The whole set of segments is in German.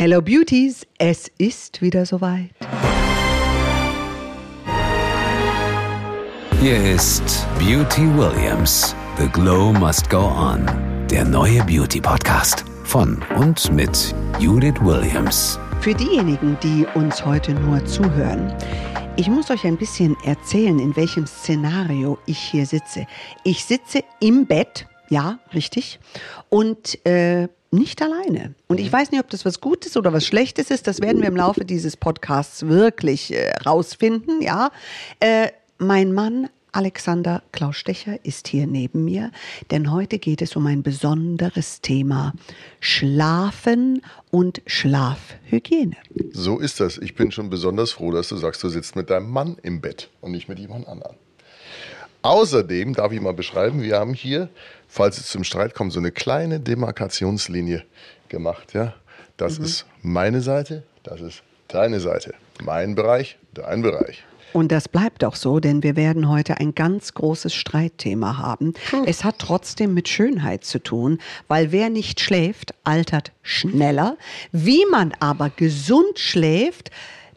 Hello Beauties, es ist wieder soweit. Hier ist Beauty Williams. The Glow Must Go On. Der neue Beauty Podcast von und mit Judith Williams. Für diejenigen, die uns heute nur zuhören, ich muss euch ein bisschen erzählen, in welchem Szenario ich hier sitze. Ich sitze im Bett, ja, richtig, und äh, nicht alleine. Und ich weiß nicht, ob das was Gutes oder was Schlechtes ist. Das werden wir im Laufe dieses Podcasts wirklich äh, rausfinden. Ja, äh, mein Mann Alexander Klaus Stecher ist hier neben mir, denn heute geht es um ein besonderes Thema: Schlafen und Schlafhygiene. So ist das. Ich bin schon besonders froh, dass du sagst, du sitzt mit deinem Mann im Bett und nicht mit jemand anderem. Außerdem darf ich mal beschreiben, wir haben hier, falls es zum Streit kommt, so eine kleine Demarkationslinie gemacht. Ja? Das ist meine Seite, das ist deine Seite. Mein Bereich, dein Bereich. Und das bleibt auch so, denn wir werden heute ein ganz großes Streitthema haben. Es hat trotzdem mit Schönheit zu tun, weil wer nicht schläft, altert schneller. Wie man aber gesund schläft,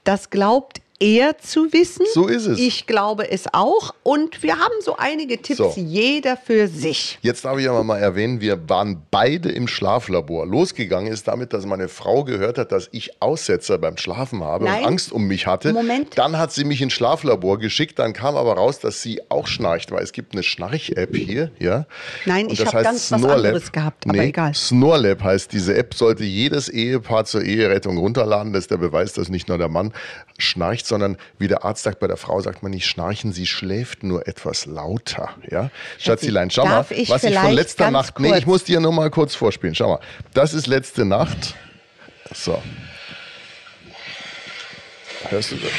das glaubt er zu wissen. So ist es. Ich glaube es auch. Und wir haben so einige Tipps, So. jeder für sich. Jetzt darf ich aber mal erwähnen, wir waren beide im Schlaflabor. Losgegangen ist damit, dass meine Frau gehört hat, dass ich Aussetzer beim Schlafen habe Nein. und Angst um mich hatte. Moment. Dann hat sie mich ins Schlaflabor geschickt. Dann kam aber raus, dass sie auch schnarcht, weil es gibt eine Schnarch-App hier. Ja? Nein, Und ich das hab heißt ganz was Snorlab. anderes gehabt, aber nee, egal. Snorlab heißt diese App, sollte jedes Ehepaar zur Eherettung runterladen. Das ist der Beweis, dass nicht nur der Mann schnarcht, sondern wie der Arzt sagt, bei der Frau sagt man nicht schnarchen, sie schläft nur etwas lauter. Ja? Schatzilein, schau darf mal, ich was ich von letzter Nacht. Nee, kurz- ich muss dir nur mal kurz vorspielen. Schau mal. Das ist letzte Nacht. So. Hörst du das?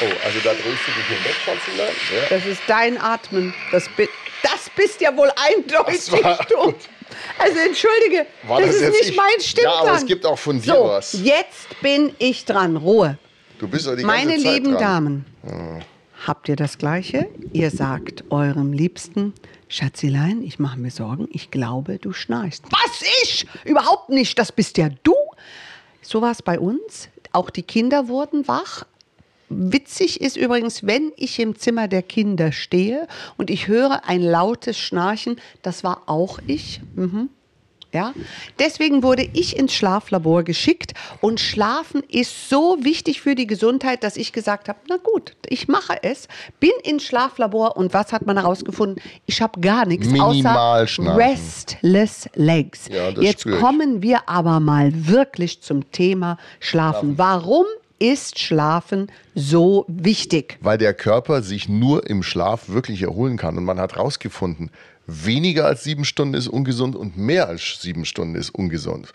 Oh, also da drehst du dich hinweg, Schatzilein. Ja. Das ist dein Atmen. Das, bi das bist ja wohl eindeutig Das war du. gut. Also entschuldige, das, das ist nicht ich? mein Stimmklang. Ja, aber es gibt auch von dir so, was. jetzt bin ich dran. Ruhe. Du bist doch die Meine ganze Zeit lieben dran. Damen, habt ihr das Gleiche? Ihr sagt eurem Liebsten, Schatzilein, ich mache mir Sorgen, ich glaube, du schnarchst. Was ich? Überhaupt nicht, das bist ja du. So war es bei uns. Auch die Kinder wurden wach. Witzig ist übrigens, wenn ich im Zimmer der Kinder stehe und ich höre ein lautes Schnarchen, das war auch ich. Mhm. Ja? Deswegen wurde ich ins Schlaflabor geschickt und Schlafen ist so wichtig für die Gesundheit, dass ich gesagt habe, na gut, ich mache es, bin ins Schlaflabor und was hat man herausgefunden? Ich habe gar nichts Minimal außer schnarchen. restless legs. Ja, Jetzt kommen wir aber mal wirklich zum Thema Schlafen. Warum ist Schlafen so wichtig? weil der Körper sich nur im Schlaf wirklich erholen kann. Und man hat herausgefunden, weniger als sieben Stunden ist ungesund und mehr als sieben Stunden ist ungesund.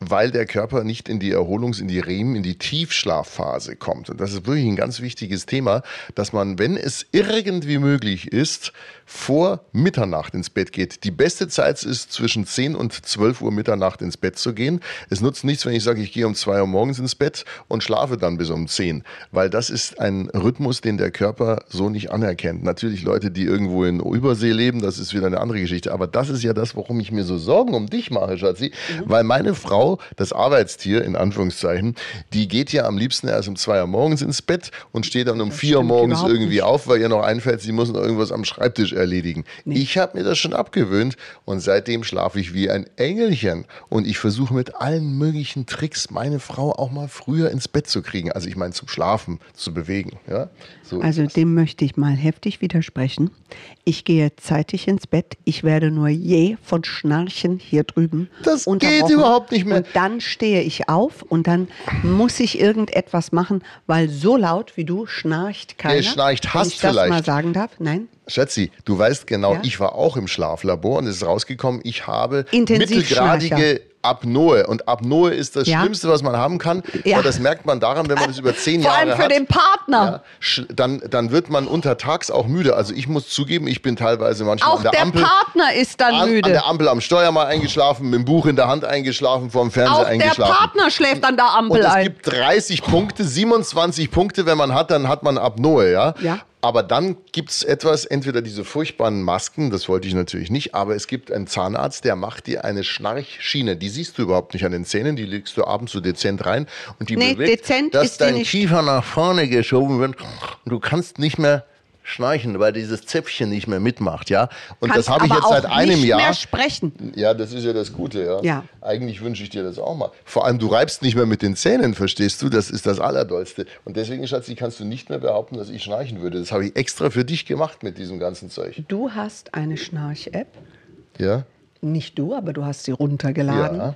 Weil der Körper nicht in die Erholungs-, in die REM, in die Tiefschlafphase kommt. Und das ist wirklich ein ganz wichtiges Thema, dass man, wenn es irgendwie möglich ist, vor Mitternacht ins Bett geht. Die beste Zeit ist zwischen 10 und 12 Uhr Mitternacht ins Bett zu gehen. Es nutzt nichts, wenn ich sage, ich gehe um 2 Uhr morgens ins Bett und schlafe dann bis um 10. Weil das ist ein Rhythmus, den der Körper so nicht anerkennt. Natürlich Leute, die irgendwo in Übersee leben, das ist wieder eine andere Geschichte. Aber das ist ja das, warum ich mir so Sorgen um dich mache, Schatzi. Weil meine Frau, das Arbeitstier in Anführungszeichen, die geht ja am liebsten erst um 2 Uhr morgens ins Bett und steht dann um 4 Uhr stimmt morgens irgendwie nicht. auf, weil ihr noch einfällt, sie muss noch irgendwas am Schreibtisch erledigen. Ich habe mir das schon abgewöhnt und seitdem schlafe ich wie ein Engelchen. Und ich versuche mit allen möglichen Tricks meine Frau auch mal früher ins Bett zu kriegen. Also ich meine zum Schlafen, zu bewegen. Ja? So Also das. dem möchte ich mal heftig widersprechen. Ich gehe zeitig ins Bett. Ich werde nur je von Schnarchen hier drüben. Das geht überhaupt nicht mehr. Und dann stehe ich auf und dann muss ich irgendetwas machen, weil so laut wie du schnarcht keiner. Nee, schnarcht Wenn hast ich das mal vielleicht. sagen darf. Nein. Schatzi, du weißt genau, Ja? ich war auch im Schlaflabor und es ist rausgekommen, ich habe mittelgradige Apnoe. Und Apnoe ist das Ja. Schlimmste, was man haben kann. Ja. Das merkt man daran, wenn man das über zehn Vor Jahre allem für hat. den Partner. Ja, dann, dann wird man untertags auch müde. Also ich muss zugeben, ich bin teilweise manchmal Auch an der, der Ampel. Partner ist dann An, an müde. der Ampel am Steuer mal eingeschlafen, mit dem Buch in der Hand eingeschlafen, vorm Fernseher Auch der eingeschlafen. Partner schläft an der Ampel Und es ein. gibt 30 Punkte, 27 Punkte, wenn man hat, dann hat man Apnoe, ja? Ja. Aber dann gibt es etwas, entweder diese furchtbaren Masken, das wollte ich natürlich nicht, aber es gibt einen Zahnarzt, der macht dir eine Schnarchschiene. Die siehst du überhaupt nicht an den Zähnen, die legst du abends so dezent rein und die Nee, bewegt, dezent dass dein. Kiefer nach vorne geschoben wird und du kannst nicht mehr schnarchen, weil dieses Zäpfchen nicht mehr mitmacht, ja. Und Kannst das habe ich jetzt seit einem nicht Jahr. mehr sprechen. Ja, das ist ja das Gute, ja. Ja. Eigentlich wünsche ich dir das auch mal. Vor allem, du reibst nicht mehr mit den Zähnen, verstehst du? Das ist das Allerdollste. Und deswegen, Schatzi, kannst du nicht mehr behaupten, dass ich schnarchen würde. Das habe ich extra für dich gemacht mit diesem ganzen Zeug. Du hast eine Schnarch-App. Ja? Nicht du, aber du hast sie runtergeladen. Ja.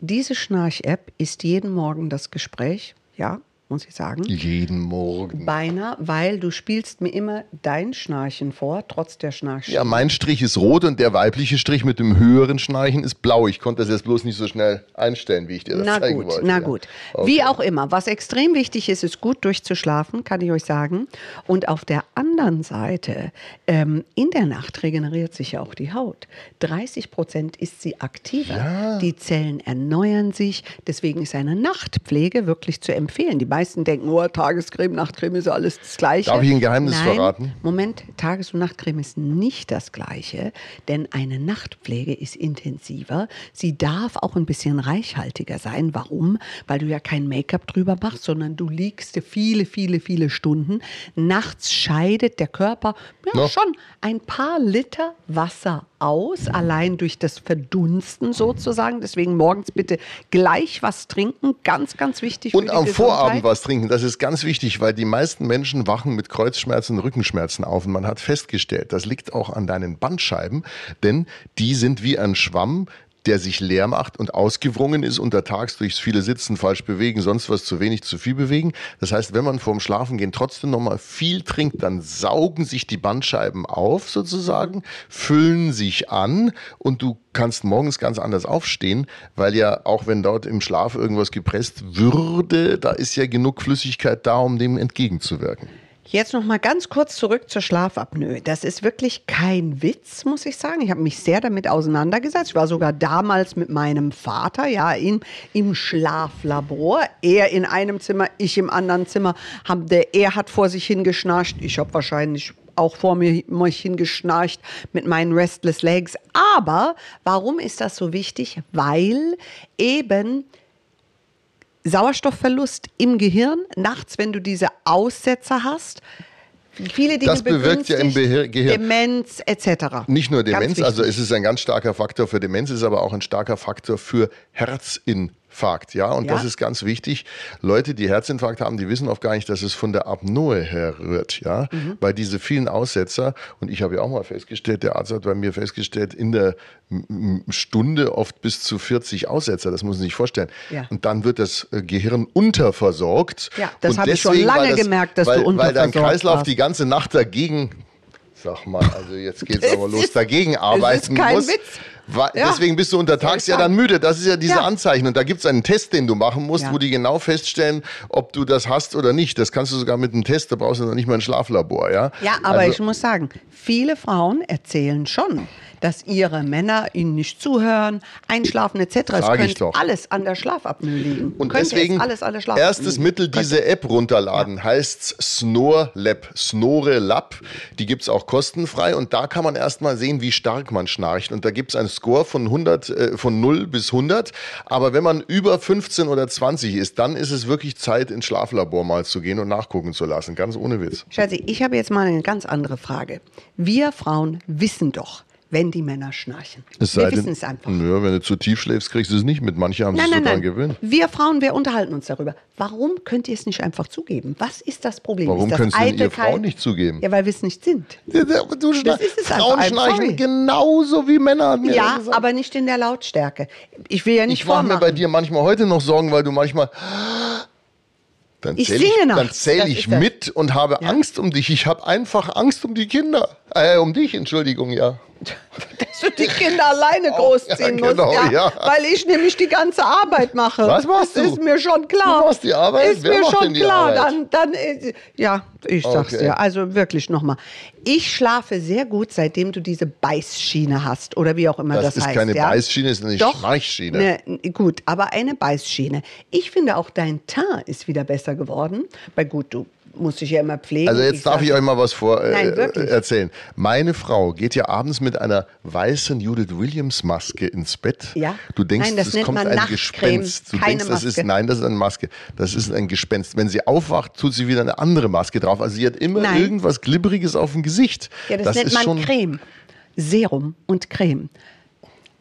Diese Schnarch-App ist jeden Morgen das Gespräch. Ja, muss ich sagen. Jeden Morgen. Beinahe, weil du spielst mir immer dein Schnarchen vor, trotz der Schnarchen. Ja, mein Strich ist rot und der weibliche Strich mit dem höheren Schnarchen ist blau. Ich konnte das jetzt bloß nicht so schnell einstellen, wie ich dir das Na zeigen gut, wollte. na ja. gut. Okay. Wie auch immer. Was extrem wichtig ist, ist gut durchzuschlafen, kann ich euch sagen. Und auf der anderen Seite, ähm, in der Nacht regeneriert sich ja auch die Haut. 30 Prozent ist sie aktiver. Die Zellen erneuern sich. Deswegen ist eine Nachtpflege wirklich zu empfehlen. Die meisten denken, oh, Tagescreme, Nachtcreme ist alles das Gleiche. Darf ich ein Geheimnis Nein, verraten? Moment, Tages- und Nachtcreme ist nicht das Gleiche, denn eine Nachtpflege ist intensiver. Sie darf auch ein bisschen reichhaltiger sein. Warum? Weil du ja kein Make-up drüber machst, sondern du liegst viele, viele, viele Stunden. Nachts scheidet der Körper ja, No. schon ein paar Liter Wasser aus, allein durch das Verdunsten sozusagen. Deswegen morgens bitte gleich was trinken. Ganz, ganz wichtig. Und am Vorabend Gesundheit. Was trinken, das ist ganz wichtig, weil die meisten Menschen wachen mit Kreuzschmerzen, Rückenschmerzen auf. Und man hat festgestellt, das liegt auch an deinen Bandscheiben, denn die sind wie ein Schwamm, der sich leer macht und ausgewrungen ist untertags durchs viele Sitzen, falsch bewegen, sonst was zu wenig, zu viel bewegen. Das heißt, wenn man vorm Schlafengehen trotzdem nochmal viel trinkt, dann saugen sich die Bandscheiben auf sozusagen, füllen sich an und du kannst morgens ganz anders aufstehen, weil ja auch wenn dort im Schlaf irgendwas gepresst würde, da ist ja genug Flüssigkeit da, um dem entgegenzuwirken. Jetzt noch mal ganz kurz zurück zur Schlafapnoe. Das ist wirklich kein Witz, muss ich sagen. Ich habe mich sehr damit auseinandergesetzt. Ich war sogar damals mit meinem Vater, ja, in, im Schlaflabor. Er in einem Zimmer, ich im anderen Zimmer. Haben der, er hat vor sich hingeschnarcht. Ich habe wahrscheinlich auch vor mir mich hingeschnarcht mit meinen Restless Legs. Aber warum ist das so wichtig? Weil eben Sauerstoffverlust im Gehirn, nachts, wenn du diese Aussetzer hast. Viele Dinge Das bewirkt ja im Behir- Gehirn- Demenz etc. Nicht nur Demenz, also es ist ein ganz starker Faktor für Demenz, ist aber auch ein starker Faktor für Herzinfarkt. Ja, und Ja. das ist ganz wichtig. Leute, die Herzinfarkt haben, die wissen oft gar nicht, dass es von der Apnoe herrührt. Ja, Mhm. weil diese vielen Aussetzer, und ich habe ja auch mal festgestellt, der Arzt hat bei mir festgestellt, in der Stunde oft bis zu 40 Aussetzer, das muss man sich vorstellen. Ja. Und dann wird das äh, Gehirn unterversorgt. Ja, das habe ich schon lange weil das, gemerkt, dass du weil, Weil dein unterversorgt Kreislauf warst. die ganze Nacht dagegen Sag mal, also jetzt geht's Es aber los, ist- dagegen arbeiten kein muss. Witz. Ja. Deswegen bist du untertags ja dann müde. Das ist ja diese Ja. Anzeichen. Und da gibt's einen Test, den du machen musst, Ja. wo die genau feststellen, ob du das hast oder nicht. Das kannst du sogar mit einem Test, da brauchst du noch nicht mal ein Schlaflabor. Ja, Ja, aber also, ich muss sagen, viele Frauen erzählen schon, dass ihre Männer ihnen nicht zuhören, einschlafen etc. Es könnte doch. alles an der Schlafapnoe liegen. Und Könnte deswegen es alles an der Schlafapnoe erstes liegen. Mittel, diese App runterladen, heißt Snore Lab. Snore Lab. Die gibt's auch kostenfrei und da kann man erstmal sehen, wie stark man schnarcht. Und da gibt's einen Score von 100, äh, von 0 bis 100. Aber wenn man über 15 oder 20 ist, dann ist es wirklich Zeit, ins Schlaflabor mal zu gehen und nachgucken zu lassen. Ganz ohne Witz. Schatzi, ich habe jetzt mal eine ganz andere Frage. Wir Frauen wissen doch, wenn die Männer schnarchen. Es wir denn- wissen es einfach. Ja, wenn du zu tief schläfst, kriegst du es nicht mit. Manche haben Nein, sich nein, nein. gewöhnt. Wir Frauen, wir unterhalten uns darüber. Warum könnt ihr es nicht einfach zugeben? Was ist das Problem? Warum ist das es denn ihr Eitelkeit? Frauen nicht zugeben? Ja, weil wir es nicht sind. Ja, Du schna- ist es Frauen einfach. I'm sorry. schnarchen genauso wie Männer, Ja, gesagt. aber nicht in der Lautstärke. Ich will ja nicht Ich mache mir bei dir manchmal heute noch Sorgen, weil du manchmal. Dann Ich zähle singe ich, dann zähl ich mit und habe Ja. Angst um dich. Ich habe einfach Angst um die Kinder. Äh, um dich, Entschuldigung, ja. die Kinder alleine großziehen ja, genau, musst. ja. Weil ich nämlich die ganze Arbeit mache. Was machst das du? ist mir schon klar. Du machst die Arbeit? Ist Wer mir macht schon denn die klar. Arbeit? Dann, dann, äh, ja, ich sag's Okay. dir. Also wirklich nochmal. Ich schlafe sehr gut, seitdem du diese Beißschiene hast oder wie auch immer das, Das ist heißt. keine ja? Beißschiene, ist eine Doch, Schnarchschiene. Ne, gut, aber eine Beißschiene. Ich finde auch dein Teint ist wieder besser geworden. Weil gut, du muss sich ja immer pflegen. Also jetzt darf sag- ich euch mal was vor äh, Nein, wirklich. erzählen. Meine Frau geht ja abends mit einer weißen Judith Williams Maske ins Bett. Ja. Du denkst, Nein, das es nennt kommt ein Gespenst. Du keine denkst, das ist nein, das ist eine Maske. Das ist ein Gespenst. Wenn sie aufwacht, tut sie wieder eine andere Maske drauf. Also sie hat immer Nein. irgendwas glibberiges auf dem Gesicht. Ja, das, nennt ist man. Creme. Serum und Creme.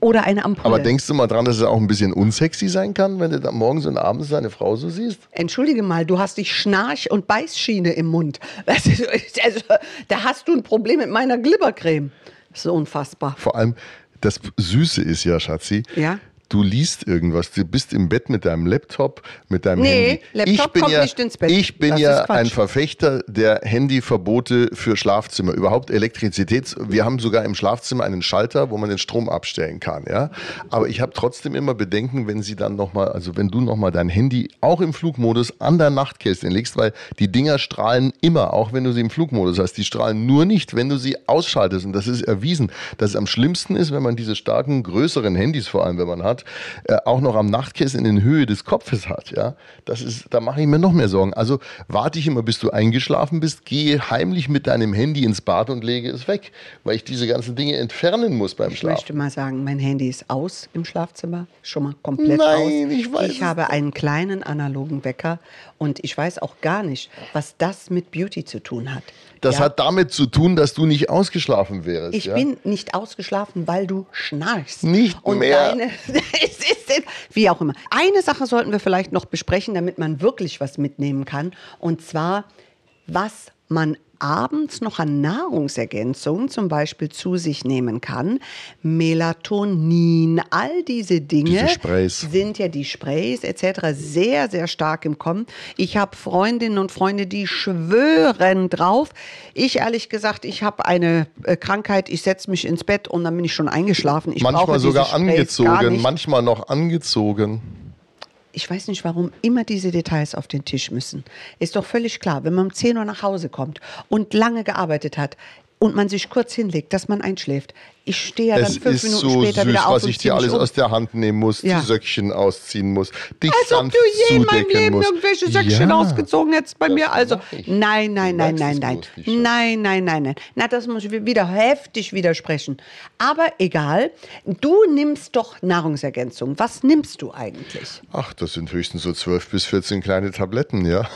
Oder eine Ampulle. Aber denkst du mal dran, dass es auch ein bisschen unsexy sein kann, wenn du da morgens und abends deine Frau so siehst? Entschuldige mal, du hast die Schnarch- und Beißschiene im Mund. Das ist, also, da hast du ein Problem mit meiner Glibbercreme. So unfassbar. Vor allem, das Süße ist ja, Schatzi. Ja. Du liest irgendwas, du bist im Bett mit deinem Laptop, mit deinem Nee, Handy. Laptop ich bin kommt ja, nicht ins Bett. Ich bin Das ja ein Verfechter der Handyverbote für Schlafzimmer. Überhaupt Elektrizitäts. Wir haben sogar im Schlafzimmer einen Schalter, wo man den Strom abstellen kann. Ja, aber ich habe trotzdem immer Bedenken, wenn sie dann noch mal, also wenn du noch mal dein Handy auch im Flugmodus an der Nachtkästchen legst, weil die Dinger strahlen immer, auch wenn du sie im Flugmodus hast. Die strahlen nur nicht, wenn du sie ausschaltest. Und das ist erwiesen, dass es am schlimmsten ist, wenn man diese starken, größeren Handys, vor allem wenn man hat, äh, auch noch am Nachtkästchen in Höhe des Kopfes hat. Ja, das ist, da mache ich mir noch mehr Sorgen. Also warte ich immer, bis du eingeschlafen bist, gehe heimlich mit deinem Handy ins Bad und lege es weg, weil ich diese ganzen Dinge entfernen muss beim Ich Schlafen. möchte mal sagen, mein Handy ist aus im Schlafzimmer, schon mal komplett Nein, aus. ich weiß Ich habe einen kleinen analogen Wecker und ich weiß auch gar nicht, was das mit Beauty zu tun hat. Das Ja? hat damit zu tun, dass du nicht ausgeschlafen wärst. Ich ja? bin nicht ausgeschlafen, weil du schnarchst. Nicht und mehr. Deine, es ist, wie auch immer. Eine Sache sollten wir vielleicht noch besprechen, damit man wirklich was mitnehmen kann. Und zwar, was man abends noch an Nahrungsergänzungen zum Beispiel zu sich nehmen kann. Melatonin, all diese Dinge Diese sind ja die Sprays etc. sehr, sehr stark im Kommen. Ich habe Freundinnen und Freunde, die schwören drauf. Ich ehrlich gesagt, ich habe eine äh, Krankheit, ich setze mich ins Bett und dann bin ich schon eingeschlafen. Ich manchmal sogar angezogen, manchmal noch angezogen. Ich weiß nicht, warum immer diese Details auf den Tisch müssen. Ist doch völlig klar, wenn man um 10 Uhr nach Hause kommt und lange gearbeitet hat und man sich kurz hinlegt, dass man einschläft. Ich stehe ja dann es fünf Minuten so später süß, wieder auf was und ich dir alles um. aus der Hand nehmen muss, Ja. die Söckchen ausziehen muss, dich Als ob du je in meinem Leben musst. irgendwelche Söckchen Ja. ausgezogen hättest bei das mir. Also nein, nein, nein, nein, nein. Nein, nein, nein, nein. Na, das muss ich wieder heftig widersprechen. Aber egal, du nimmst doch Nahrungsergänzung. Was nimmst du eigentlich? Ach, das sind höchstens so 12 bis 14 kleine Tabletten, ja.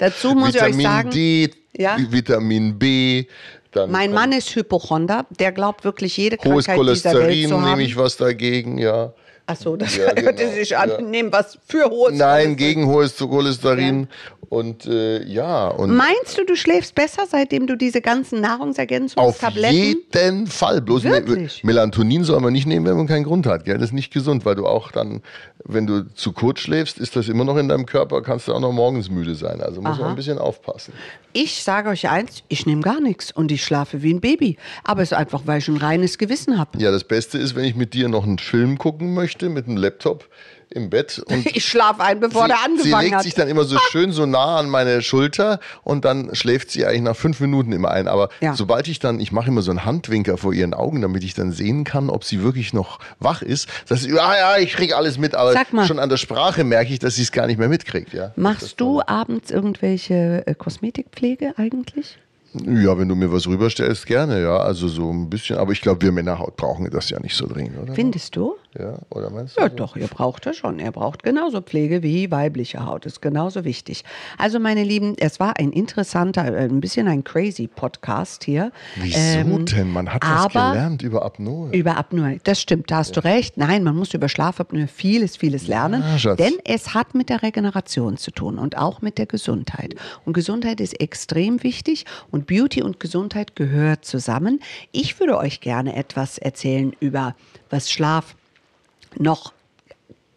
Dazu muss ich euch Vitamin sagen, D, Ja? Vitamin B. Dann mein Mann ist Hypochonder. Der glaubt wirklich jede Krankheit dieser Welt Cholesterin, zu haben. nehme ich was dagegen, ja. Achso, das Ja, genau, hörte sich an. ja. Was für hohes Nein, Cholesterin. gegen hohes Cholesterin. Und äh, ja, und Meinst du, du schläfst besser, seitdem du diese ganzen auf Nahrungsergänzungstabletten... jeden Fall. Bloß Wirklich? Melatonin soll man nicht nehmen, wenn man keinen Grund hat. Gell? Das ist nicht gesund, weil du auch dann, wenn du zu kurz schläfst, ist das immer noch in deinem Körper, kannst du auch noch morgens müde sein. Also muss man ein bisschen aufpassen. Ich sage euch eins, ich nehme gar nichts und ich schlafe wie ein Baby. Aber es ist einfach, weil ich ein reines Gewissen habe. Ja, das Beste ist, wenn ich mit dir noch einen Film gucken möchte, mit einem Laptop im Bett und Ich schlafe ein, bevor der sie angefangen legt hat. sich dann immer so schön so nah an meine Schulter und dann schläft sie eigentlich nach fünf Minuten immer ein. Aber Ja. sobald ich dann, ich mache immer so einen Handwinker vor ihren Augen, damit ich dann sehen kann, ob sie wirklich noch wach ist. Das ist, ja, ja, ich krieg alles mit, aber mal. schon an der Sprache merke ich, dass sie es gar nicht mehr mitkriegt. Ja. Machst du abends irgendwelche äh, Kosmetikpflege eigentlich? Ja, wenn du mir was rüberstellst, gerne, ja. Also so ein bisschen. Aber ich glaube, wir Männerhaut brauchen das ja nicht so dringend, oder? Findest du? Ja, oder meinst du? Ja, so? doch, ihr braucht das schon. Er braucht genauso Pflege wie weibliche Haut. Ist genauso wichtig. Also, meine Lieben, es war ein interessanter, äh, ein bisschen ein crazy Podcast hier. Wieso Ähm, denn? Man hat was gelernt über Apnoe. Über Apnoe, das stimmt, da hast du recht. Nein, man muss über Schlafapnoe vieles, vieles lernen, Ja, denn es hat mit der Regeneration zu tun und auch mit der Gesundheit. Und Gesundheit ist extrem wichtig und Beauty und Gesundheit gehört zusammen. Ich würde euch gerne etwas erzählen über was Schlaf noch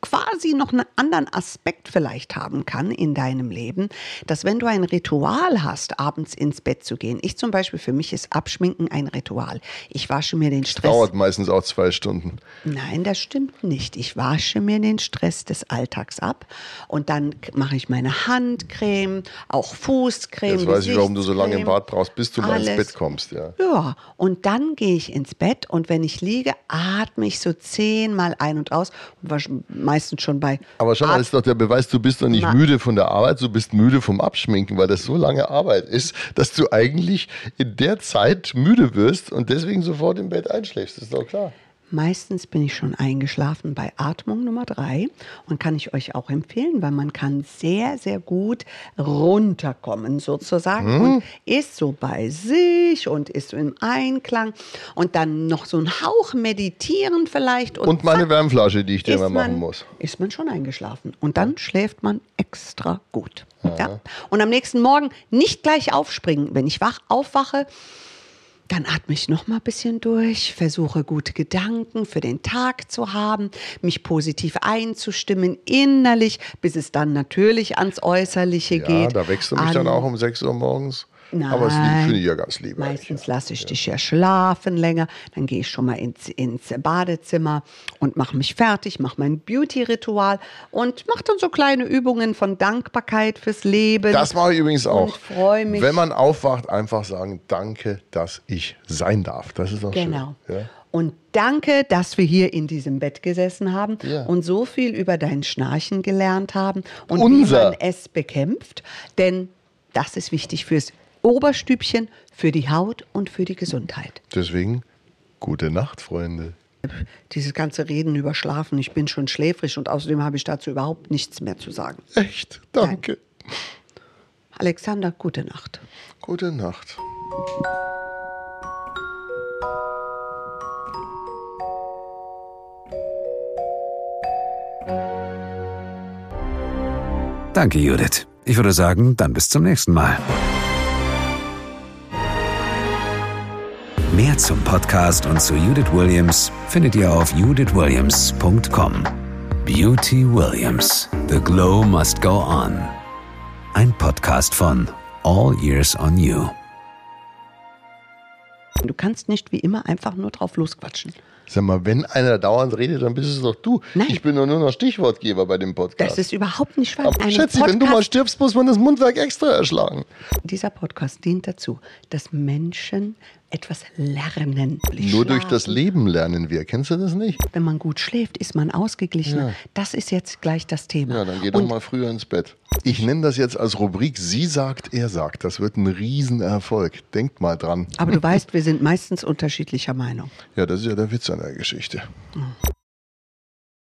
quasi noch einen anderen Aspekt vielleicht haben kann in deinem Leben, dass wenn du ein Ritual hast, abends ins Bett zu gehen. Ich zum Beispiel, für mich ist Abschminken ein Ritual. Ich wasche mir den Stress. Dauert meistens auch zwei Stunden. Nein, das stimmt nicht. Ich wasche mir den Stress des Alltags ab und dann mache ich meine Handcreme, auch Fußcreme. Jetzt weiß ich, warum du so lange im Bad brauchst, bis du mal ins alles. Bett kommst, ja. Ja, und dann gehe ich ins Bett und wenn ich liege, atme ich so zehnmal ein und aus und wasche meistens schon bei. Aber schau mal, das ist doch der Beweis, du bist doch nicht Na. müde von der Arbeit, du bist müde vom Abschminken, weil das so lange Arbeit ist, dass du eigentlich in der Zeit müde wirst und deswegen sofort im Bett einschläfst. Das ist doch klar. Meistens bin ich schon eingeschlafen bei Atmung Nummer drei und kann ich euch auch empfehlen, weil man kann sehr, sehr gut runterkommen sozusagen und ist so bei sich und ist so im Einklang und dann noch so ein Hauch meditieren vielleicht Und meine zack, Wärmflasche, die ich dir immer machen man, muss. Ist man schon eingeschlafen und dann schläft man extra gut. Ja. Und am nächsten Morgen nicht gleich aufspringen. Wenn ich wach aufwache, dann atme ich noch mal ein bisschen durch, versuche gute Gedanken für den Tag zu haben, mich positiv einzustimmen innerlich, bis es dann natürlich ans Äußerliche Ja, geht. da wächst du mich An- dann auch um 6 Uhr morgens. Nein. Aber das finde ich ja ganz lieb. Meistens lasse ich dich ja schlafen länger. Dann gehe ich schon mal ins, ins Badezimmer und mache mich fertig, mache mein Beauty-Ritual und mache dann so kleine Übungen von Dankbarkeit fürs Leben. Das mache ich übrigens auch. Freue mich. Wenn man aufwacht, einfach sagen, danke, dass ich sein darf. Das ist doch Genau. schön. Ja? Und danke, dass wir hier in diesem Bett gesessen haben Ja. und so viel über dein Schnarchen gelernt haben und Unser. wie man es bekämpft. Denn das ist wichtig fürs Oberstübchen, für die Haut und für die Gesundheit. Deswegen, gute Nacht, Freunde. Dieses ganze Reden über Schlafen, ich bin schon schläfrig und außerdem habe ich dazu überhaupt nichts mehr zu sagen. Echt, danke. Alexander, gute Nacht. Gute Nacht. Danke, Judith. Ich würde sagen, dann bis zum nächsten Mal. Mehr zum Podcast und zu Judith Williams findet ihr auf judithwilliams.com. Beauty Williams. The Glow Must Go On. Ein Podcast von All Years on You. Du kannst nicht wie immer einfach nur drauf losquatschen. Sag mal, wenn einer dauernd redet, dann bist es doch du. Nein. Ich bin doch nur noch Stichwortgeber bei dem Podcast. Das ist überhaupt nicht wahr. Aber Ein Schätzi, wenn du mal Podcast- stirbst, muss man das Mundwerk extra erschlagen. Dieser Podcast dient dazu, dass Menschen etwas lernen. Nur durch das Schlafen. Leben lernen wir. Kennst du das nicht? Wenn man gut schläft, ist man ausgeglichener. Ja. Das ist jetzt gleich das Thema. Ja, dann geh doch Und mal früher ins Bett. Ich nenne das jetzt als Rubrik Sie sagt, er sagt. Das wird ein Riesenerfolg. Denkt mal dran. Aber du weißt, wir sind meistens unterschiedlicher Meinung. Ja, das ist ja der Witz an der Geschichte.